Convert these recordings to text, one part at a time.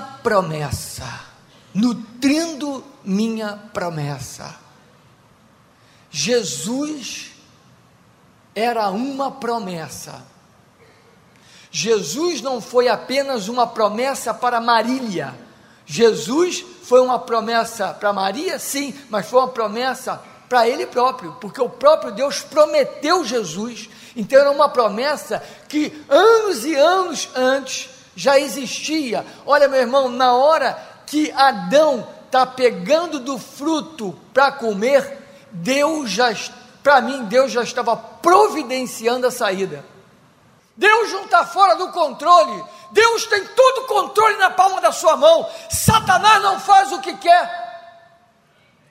minha promessa, nutrindo minha promessa. Jesus era uma promessa. Jesus não foi apenas uma promessa para Marília. Jesus foi uma promessa para Maria, sim, mas foi uma promessa para ele próprio, porque o próprio Deus prometeu Jesus. Então era uma promessa que anos e anos antes já existia. Olha, meu irmão, na hora que Adão está pegando do fruto para comer, Deus já, para mim, Deus já estava providenciando a saída. Deus não está fora do controle. Deus tem todo o controle na palma da sua mão. Satanás não faz o que quer.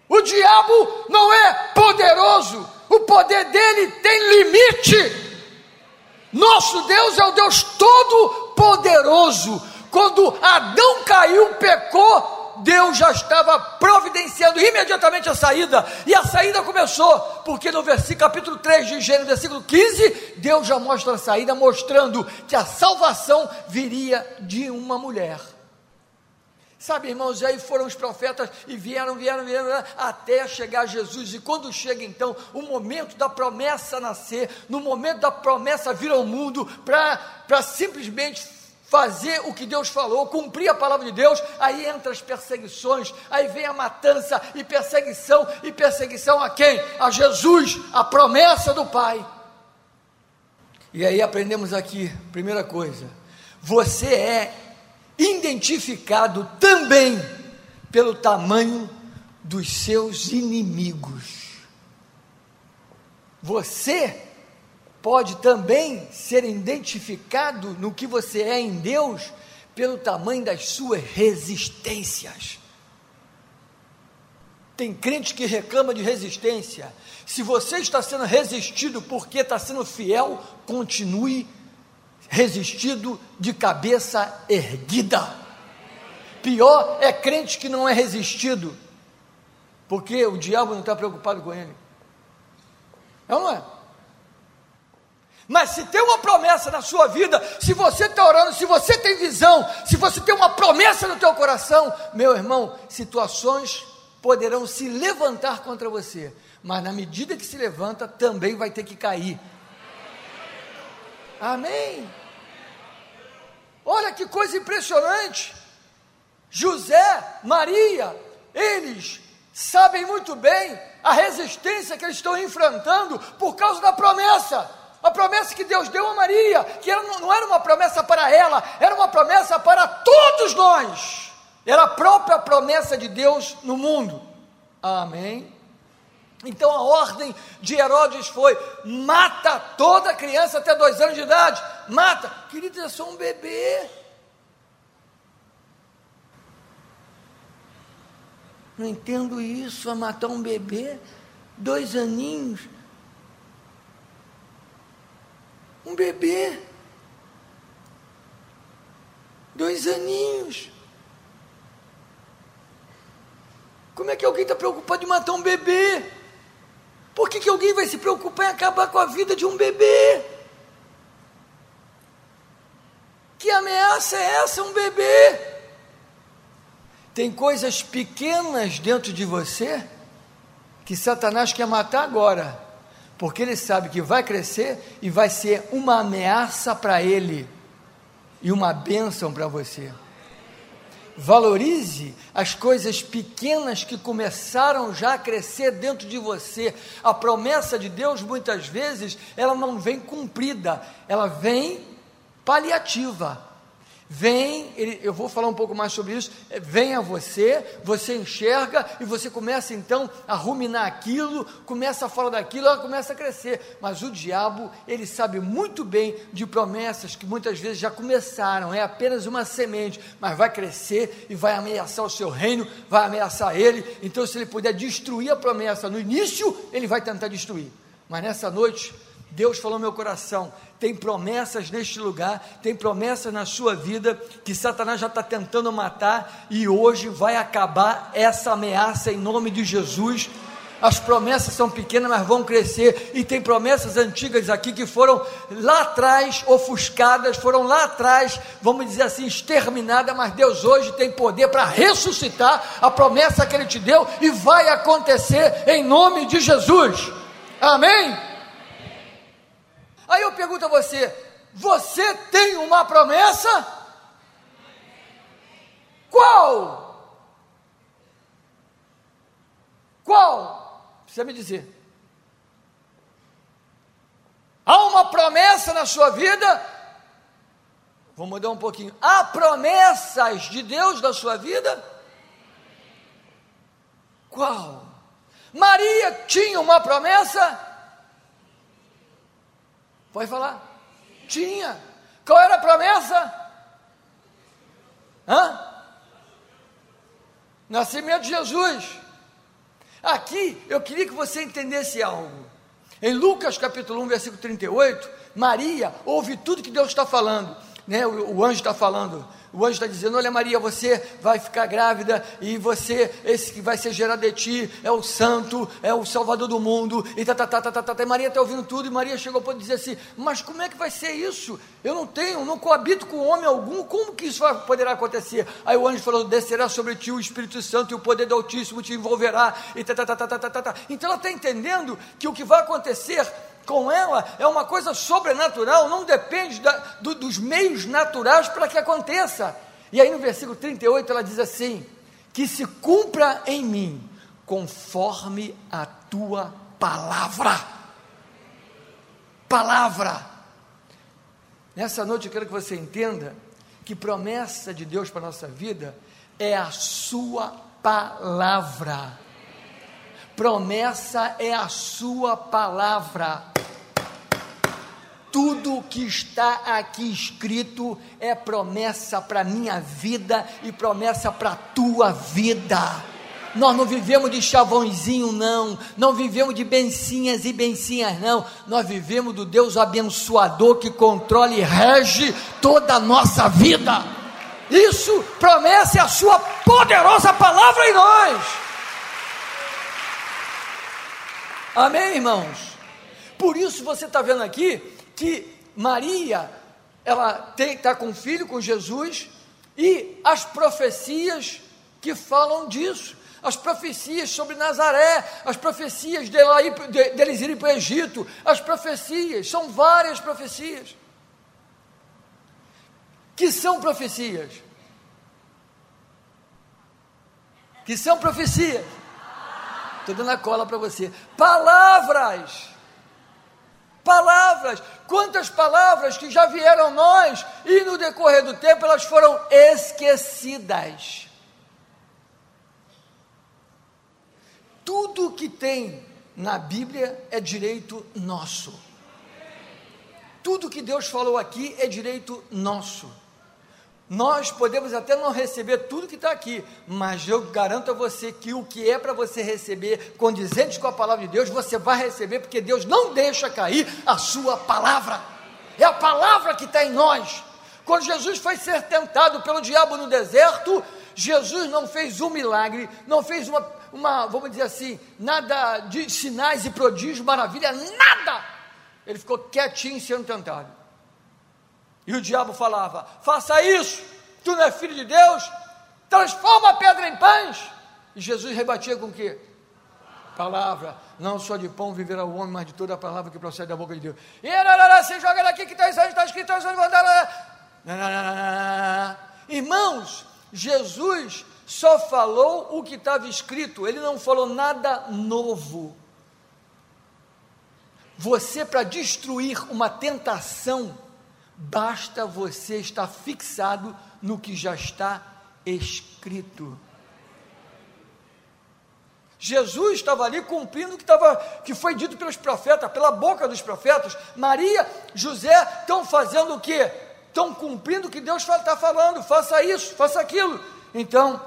O diabo não é poderoso. O poder dele tem limite. Nosso Deus é o Deus todo-poderoso. Quando Adão caiu, pecou, Deus já estava providenciando imediatamente a saída, e a saída começou, porque no versículo capítulo 3 de Gênesis, versículo 15, Deus já mostra a saída, mostrando que a salvação viria de uma mulher. Sabe, irmãos, aí foram os profetas e vieram, vieram, vieram, até chegar Jesus. E quando chega então o momento da promessa nascer, no momento da promessa vir ao mundo, para simplesmente fazer o que Deus falou, cumprir a palavra de Deus, aí entra as perseguições, aí vem a matança e perseguição, e perseguição a quem? A Jesus, a promessa do Pai. E aí aprendemos aqui, primeira coisa, você é identificado também pelo tamanho dos seus inimigos. Você pode também ser identificado no que você é em Deus pelo tamanho das suas resistências. Tem crente que reclama de resistência. Se você está sendo resistido porque está sendo fiel, continue resistido de cabeça erguida. Pior é crente que não é resistido, porque o diabo não está preocupado com ele. É ou não é? Mas se tem uma promessa na sua vida, se você está orando, se você tem visão, se você tem uma promessa no teu coração, meu irmão, situações poderão se levantar contra você, mas na medida que se levanta, também vai ter que cair. Amém. Olha que coisa impressionante. José, Maria, eles sabem muito bem a resistência que eles estão enfrentando por causa da promessa. A promessa que Deus deu a Maria, que era, não era uma promessa para ela, era uma promessa para todos nós. Era a própria promessa de Deus no mundo. Amém. Então a ordem de Herodes foi: mata toda criança até dois anos de idade. Mata. Querido, é só um bebê. Não entendo isso, a matar um bebê, dois aninhos. Um bebê. Dois aninhos. Como é que alguém está preocupado em matar um bebê? Por que, que alguém vai se preocupar em acabar com a vida de um bebê? Que ameaça é essa, um bebê? Tem coisas pequenas dentro de você que Satanás quer matar agora porque ele sabe que vai crescer e vai ser uma ameaça para ele e uma bênção para você. Valorize as coisas pequenas que começaram já a crescer dentro de você. A promessa de Deus, muitas vezes, ela não vem cumprida, ela vem paliativa. Vem, ele, eu vou falar um pouco mais sobre isso. É, vem a você, você enxerga e você começa então a ruminar aquilo, começa a falar daquilo, ela começa a crescer. Mas o diabo, ele sabe muito bem de promessas que muitas vezes já começaram, é apenas uma semente, mas vai crescer e vai ameaçar o seu reino, vai ameaçar ele. Então, se ele puder destruir a promessa no início, ele vai tentar destruir. Mas nessa noite, Deus falou no meu coração: tem promessas neste lugar, tem promessas na sua vida que Satanás já está tentando matar e hoje vai acabar essa ameaça em nome de Jesus. As promessas são pequenas, mas vão crescer. E tem promessas antigas aqui que foram lá atrás ofuscadas, foram lá atrás, vamos dizer assim, exterminadas. Mas Deus hoje tem poder para ressuscitar a promessa que Ele te deu e vai acontecer em nome de Jesus. Amém? Aí eu pergunto a você: você tem uma promessa? Qual? Qual? Precisa me dizer. Há uma promessa na sua vida? Vou mudar um pouquinho. Há promessas de Deus na sua vida? Qual? Maria tinha uma promessa? Pode falar? Tinha. Qual era a promessa? Hã? Nascimento de Jesus. Aqui eu queria que você entendesse algo. Em Lucas capítulo 1, versículo 38, Maria ouve tudo que Deus está falando, né? o, o anjo está falando, o anjo está dizendo: Olha, Maria, você vai ficar grávida e você, esse que vai ser gerado de ti, é o santo, é o salvador do mundo. E tá, tá, tá, tá, tá, tá. E Maria está ouvindo tudo. E Maria chegou para dizer assim: Mas como é que vai ser isso? Eu não tenho, não coabito com homem algum. Como que isso vai, poderá acontecer? Aí o anjo falou: Descerá sobre ti o Espírito Santo e o poder do Altíssimo te envolverá. E tá, tá, tá, tá, tá, tá, tá. Então ela está entendendo que o que vai acontecer com ela é uma coisa sobrenatural, não depende da, do, dos meios naturais para que aconteça. E aí no versículo 38 ela diz assim: Que se cumpra em mim conforme a tua palavra. Palavra. Nessa noite eu quero que você entenda que promessa de Deus para a nossa vida é a sua palavra. Promessa é a sua palavra. Tudo que está aqui escrito é promessa para minha vida e promessa para tua vida. Nós não vivemos de chavãozinho, não. Não vivemos de bencinhas e bencinhas, não. Nós vivemos do Deus abençoador que controla e rege toda a nossa vida. Isso, promessa é a sua poderosa palavra em nós. Amém, irmãos? Por isso você está vendo aqui que Maria, ela está com um filho, com Jesus, e as profecias que falam disso, as profecias sobre Nazaré, as profecias dela ir, de, deles irem para o Egito, as profecias, são várias profecias. Que são profecias? Que são profecias? Estou dando a cola para você. Palavras Palavras, quantas palavras que já vieram a nós e no decorrer do tempo elas foram esquecidas. Tudo que tem na Bíblia é direito nosso. Tudo que Deus falou aqui é direito nosso. Nós podemos até não receber tudo que está aqui, mas eu garanto a você que o que é para você receber, condizente com a palavra de Deus, você vai receber, porque Deus não deixa cair a sua palavra. É a palavra que está em nós. Quando Jesus foi ser tentado pelo diabo no deserto, Jesus não fez um milagre, não fez uma, uma vamos dizer assim, nada de sinais e prodígios, maravilha, nada. Ele ficou quietinho sendo tentado. E o diabo falava: faça isso, tu não é filho de Deus, transforma a pedra em pães. E Jesus rebatia com o quê? Palavra, não só de pão viverá o homem, mas de toda a palavra que procede da boca de Deus. E você joga daqui que está está escrito, Irmãos, Jesus só falou o que estava escrito, ele não falou nada novo. Você, para destruir uma tentação, basta você estar fixado no que já está escrito. Jesus estava ali cumprindo o que, estava, que foi dito pelos profetas, pela boca dos profetas. Maria, José estão fazendo o que? Estão cumprindo o que Deus está falando. Faça isso, faça aquilo. Então,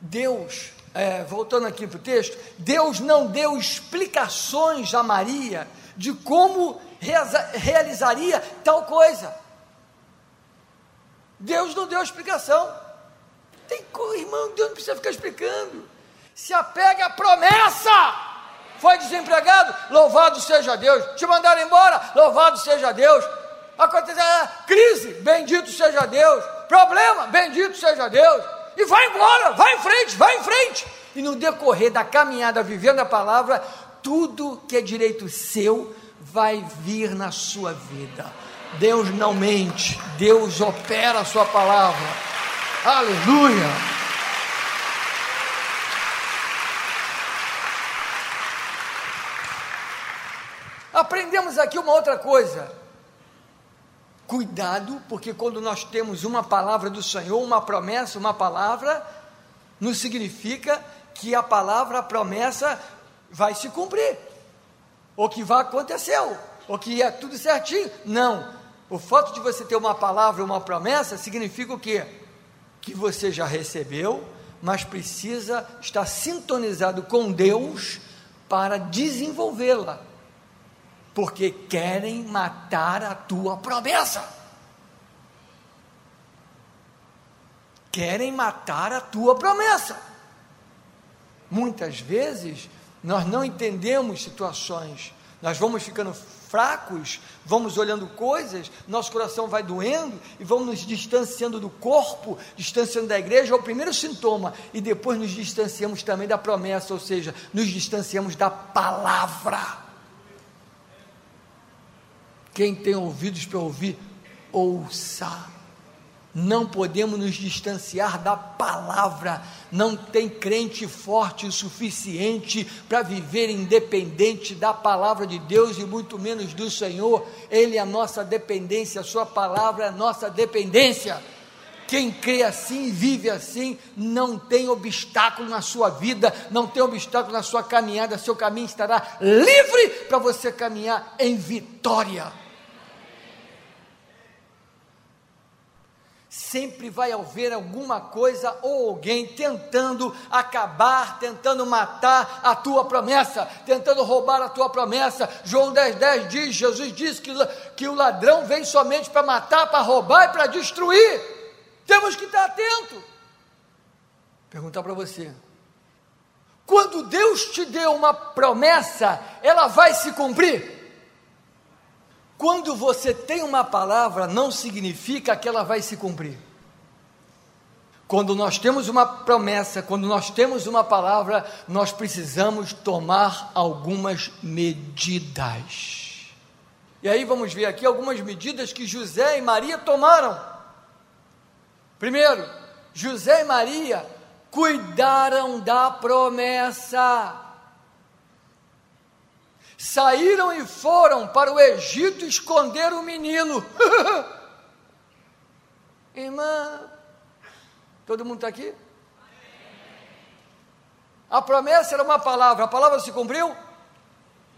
Deus, é, voltando aqui para o texto, Deus não deu explicações a Maria de como realizaria tal coisa. Deus não deu explicação. Tem irmão, Deus não precisa ficar explicando. Se apegue à promessa. Foi desempregado? Louvado seja Deus. Te mandaram embora? Louvado seja Deus. Aconteceu crise? Bendito seja Deus. Problema? Bendito seja Deus. E vai embora, vai em frente, vai em frente. E no decorrer da caminhada vivendo a palavra, tudo que é direito seu vai vir na sua vida. Deus não mente, Deus opera a sua palavra. Aleluia. Aprendemos aqui uma outra coisa. Cuidado, porque quando nós temos uma palavra do Senhor, uma promessa, uma palavra, não significa que a palavra, a promessa vai se cumprir, ou que vai acontecer, ou que é tudo certinho. Não. O fato de você ter uma palavra, uma promessa, significa o quê? Que você já recebeu, mas precisa estar sintonizado com Deus para desenvolvê-la porque querem matar a tua promessa. Querem matar a tua promessa. Muitas vezes nós não entendemos situações, nós vamos ficando fracos, vamos olhando coisas, nosso coração vai doendo e vamos nos distanciando do corpo, distanciando da igreja, é o primeiro sintoma, e depois nos distanciamos também da promessa, ou seja, nos distanciamos da palavra. Quem tem ouvidos para ouvir, ouça. Não podemos nos distanciar da palavra. Não tem crente forte o suficiente para viver independente da palavra de Deus e muito menos do Senhor. Ele é a nossa dependência, a Sua palavra é a nossa dependência. Quem crê assim vive assim, não tem obstáculo na sua vida, não tem obstáculo na sua caminhada, seu caminho estará livre para você caminhar em vitória. Sempre vai haver alguma coisa ou alguém tentando acabar, tentando matar a tua promessa, tentando roubar a tua promessa. João 10,10 10 diz: Jesus disse que, que o ladrão vem somente para matar, para roubar e para destruir. Temos que estar atento. Perguntar para você: quando Deus te deu uma promessa, ela vai se cumprir? Quando você tem uma palavra, não significa que ela vai se cumprir. Quando nós temos uma promessa, quando nós temos uma palavra, nós precisamos tomar algumas medidas. E aí vamos ver aqui algumas medidas que José e Maria tomaram. Primeiro, José e Maria cuidaram da promessa saíram e foram para o Egito esconder o menino. Irmã, todo mundo está aqui? A promessa era uma palavra, a palavra se cumpriu?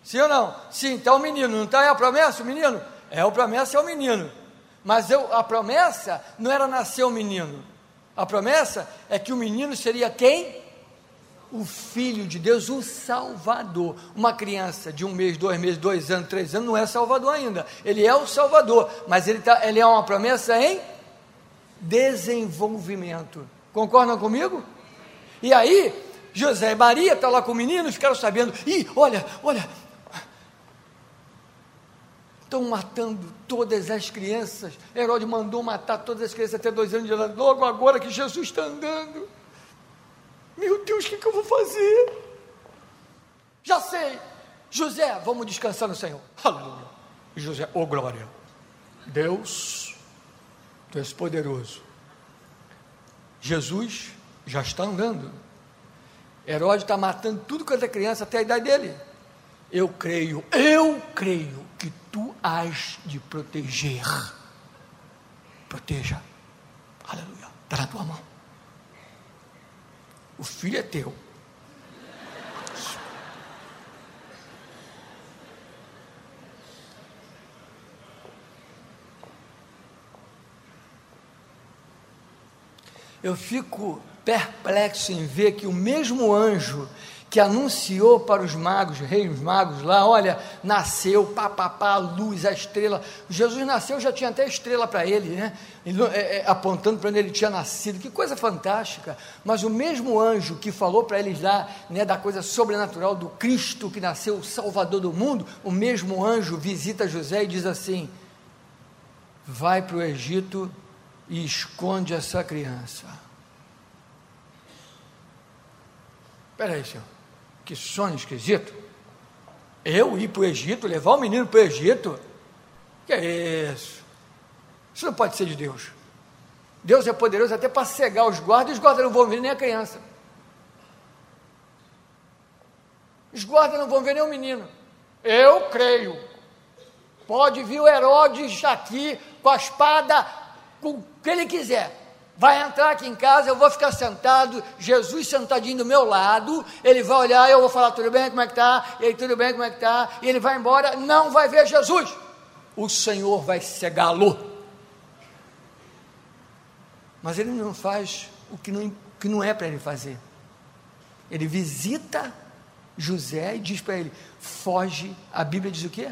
Sim ou não? Sim, está o menino, não está? É a promessa, o menino? É, a promessa é o menino. Mas eu, a promessa não era nascer o menino. A promessa é que o menino seria quem? O Filho de Deus, o Salvador. Uma criança de um mês, dois meses, dois anos, três anos, não é Salvador ainda. Ele é o Salvador, mas ele, tá, ele é uma promessa em desenvolvimento. Concordam comigo? E aí, José e Maria estão tá lá com o menino, ficaram sabendo, ih, olha, olha, estão matando todas as crianças. Herodes mandou matar todas as crianças até dois anos de idade, logo agora que Jesus está andando. Meu Deus, o que, que eu vou fazer? Já sei. José, vamos descansar no Senhor. Aleluia. José, oh glória. Deus, tu és poderoso. Jesus já está andando. Herodes está matando tudo quanto é criança até a idade dele. Eu creio, eu creio que tu has de proteger. Proteja. Aleluia. Está na tua mão. O filho é teu. Eu fico perplexo em ver que o mesmo anjo que anunciou para os magos, reis magos lá, olha, nasceu, pá, pá, pá, a luz, a estrela. Jesus nasceu, já tinha até estrela para ele, né? Ele, é, é, apontando para onde ele tinha nascido, que coisa fantástica. Mas o mesmo anjo que falou para eles lá, né, da coisa sobrenatural do Cristo que nasceu, o Salvador do mundo, o mesmo anjo visita José e diz assim: vai para o Egito e esconde essa criança. Espera aí, senhor. Que sonho esquisito. Eu ir para o Egito, levar o menino para o Egito? Que é isso? Isso não pode ser de Deus. Deus é poderoso até para cegar os guardas, os guardas não vão ver nem a criança. Os guardas não vão ver nem o menino. Eu creio. Pode vir o Herodes aqui com a espada, com o que ele quiser vai entrar aqui em casa, eu vou ficar sentado, Jesus sentadinho do meu lado, ele vai olhar, eu vou falar, tudo bem, como é que está? E aí, tudo bem, como é que está? E ele vai embora, não vai ver Jesus. O Senhor vai cegá-lo. Mas ele não faz o que não, que não é para ele fazer. Ele visita José e diz para ele: foge. A Bíblia diz o quê?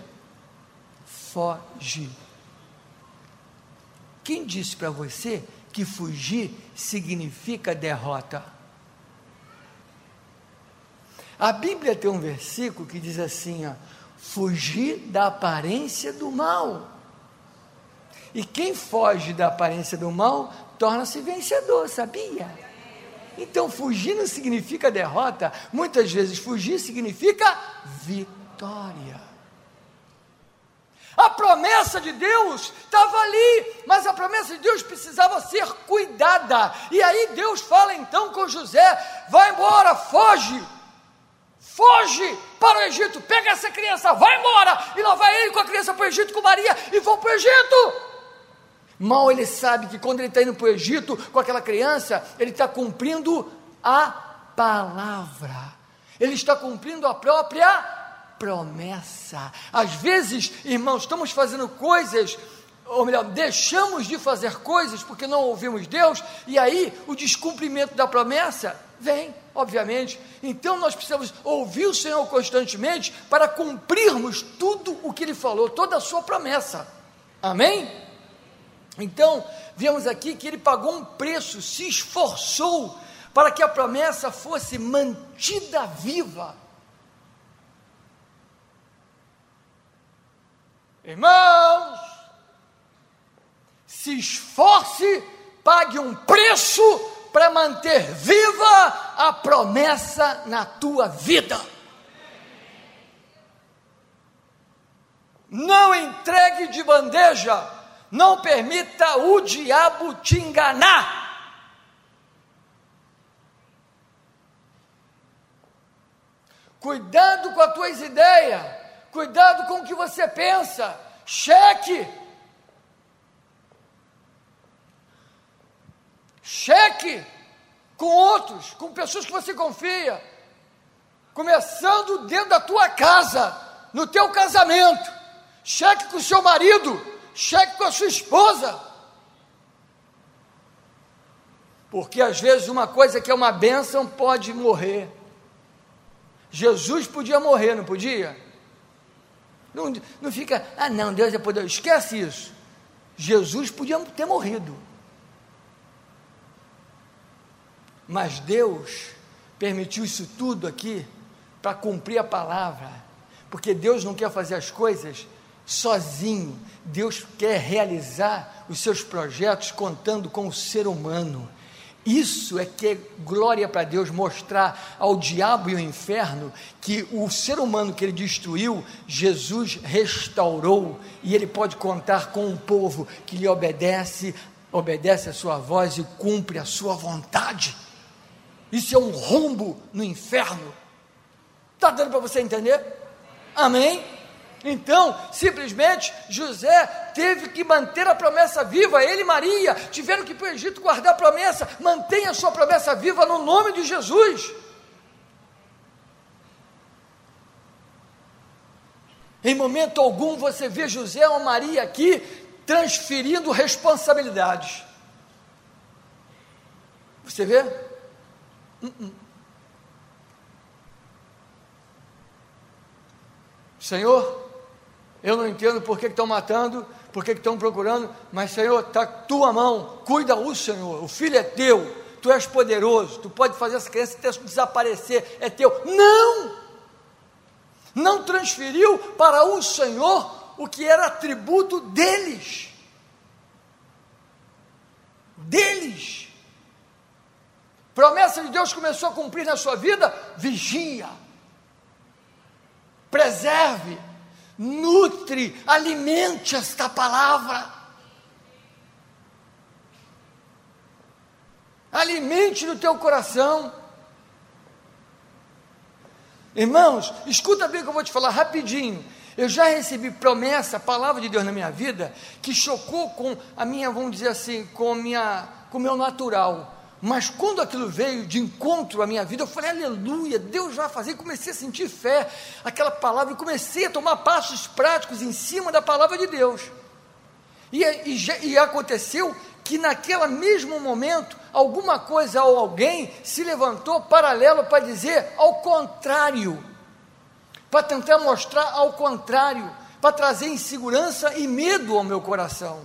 Foge. Quem disse para você que fugir significa derrota. A Bíblia tem um versículo que diz assim: ó, fugir da aparência do mal. E quem foge da aparência do mal torna-se vencedor, sabia? Então, fugir não significa derrota, muitas vezes fugir significa vitória. A promessa de Deus estava ali, mas a promessa de Deus precisava ser cuidada. E aí Deus fala então com José: vai embora, foge, foge para o Egito, pega essa criança, vai embora. E lá vai ele com a criança para o Egito com Maria e vão para o Egito. Mal ele sabe que quando ele está indo para o Egito com aquela criança, ele está cumprindo a palavra, ele está cumprindo a própria promessa. Às vezes, irmãos, estamos fazendo coisas, ou melhor, deixamos de fazer coisas porque não ouvimos Deus, e aí o descumprimento da promessa vem, obviamente. Então nós precisamos ouvir o Senhor constantemente para cumprirmos tudo o que Ele falou, toda a sua promessa. Amém? Então, vemos aqui que ele pagou um preço, se esforçou para que a promessa fosse mantida viva. Irmãos, se esforce, pague um preço para manter viva a promessa na tua vida. Não entregue de bandeja, não permita o diabo te enganar. Cuidado com as tuas ideias Cuidado com o que você pensa. Cheque. Cheque com outros, com pessoas que você confia. Começando dentro da tua casa, no teu casamento. Cheque com o seu marido, cheque com a sua esposa. Porque às vezes uma coisa que é uma bênção pode morrer. Jesus podia morrer, não podia? Não, não fica, ah não, Deus é poderoso. Esquece isso. Jesus podia ter morrido. Mas Deus permitiu isso tudo aqui para cumprir a palavra. Porque Deus não quer fazer as coisas sozinho. Deus quer realizar os seus projetos contando com o ser humano. Isso é que é glória para Deus mostrar ao diabo e ao inferno que o ser humano que ele destruiu, Jesus restaurou e ele pode contar com um povo que lhe obedece, obedece a sua voz e cumpre a sua vontade. Isso é um rombo no inferno. Está dando para você entender? Amém? Então, simplesmente, José teve que manter a promessa viva, ele e Maria tiveram que ir para o Egito guardar a promessa, mantenha a sua promessa viva no nome de Jesus. Em momento algum você vê José ou Maria aqui transferindo responsabilidades. Você vê? Uh -uh. Senhor, eu não entendo por que estão matando, por que estão procurando, mas Senhor, está tua mão, cuida o Senhor, o filho é teu, tu és poderoso, tu pode fazer essa criança desaparecer, é teu. Não! Não transferiu para o Senhor o que era atributo deles. Deles. Promessa de Deus começou a cumprir na sua vida, vigia, preserve, nutre, alimente esta palavra. alimente no teu coração. Irmãos, escuta bem o que eu vou te falar rapidinho. Eu já recebi promessa, palavra de Deus na minha vida, que chocou com a minha, vamos dizer assim, com minha, com o meu natural. Mas quando aquilo veio de encontro à minha vida, eu falei, aleluia, Deus vai fazer. Comecei a sentir fé, aquela palavra, e comecei a tomar passos práticos em cima da palavra de Deus. E, e, e aconteceu que naquele mesmo momento, alguma coisa ou alguém se levantou paralelo para dizer ao contrário, para tentar mostrar ao contrário, para trazer insegurança e medo ao meu coração.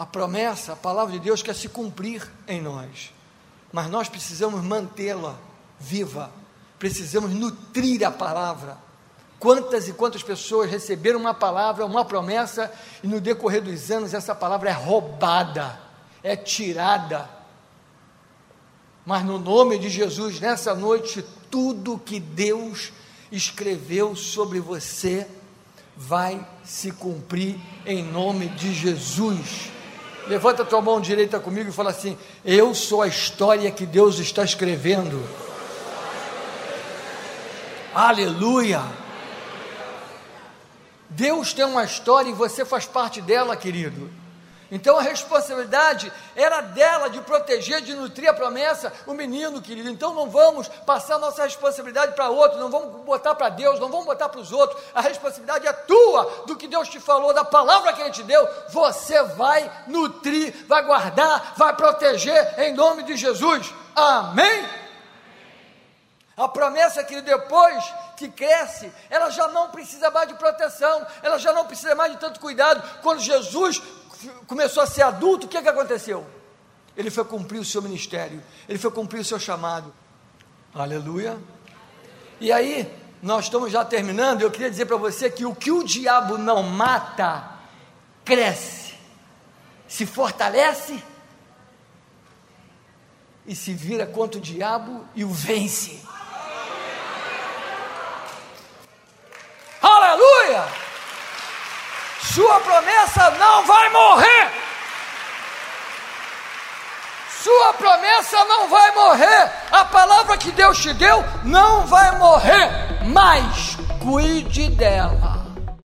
A promessa, a palavra de Deus quer se cumprir em nós, mas nós precisamos mantê-la viva, precisamos nutrir a palavra Quantas e quantas pessoas receberam uma palavra, uma promessa, e no decorrer dos anos essa palavra é roubada, é tirada. Mas no nome de Jesus, nessa noite, tudo que Deus escreveu sobre você vai se cumprir em nome de Jesus. Levanta a tua mão direita comigo e fala assim: Eu sou a história que Deus está escrevendo. Aleluia! Deus tem uma história e você faz parte dela, querido. Então a responsabilidade era dela de proteger, de nutrir a promessa, o menino, querido. Então não vamos passar nossa responsabilidade para outro, não vamos botar para Deus, não vamos botar para os outros. A responsabilidade é tua, do que Deus te falou, da palavra que Ele te deu. Você vai nutrir, vai guardar, vai proteger em nome de Jesus. Amém? A promessa que depois que cresce, ela já não precisa mais de proteção, ela já não precisa mais de tanto cuidado. Quando Jesus começou a ser adulto, o que, é que aconteceu? Ele foi cumprir o seu ministério, ele foi cumprir o seu chamado. Aleluia. E aí, nós estamos já terminando. Eu queria dizer para você que o que o diabo não mata, cresce, se fortalece e se vira contra o diabo e o vence. Aleluia! Sua promessa não vai morrer. Sua promessa não vai morrer. A palavra que Deus te deu não vai morrer. Mas cuide dela.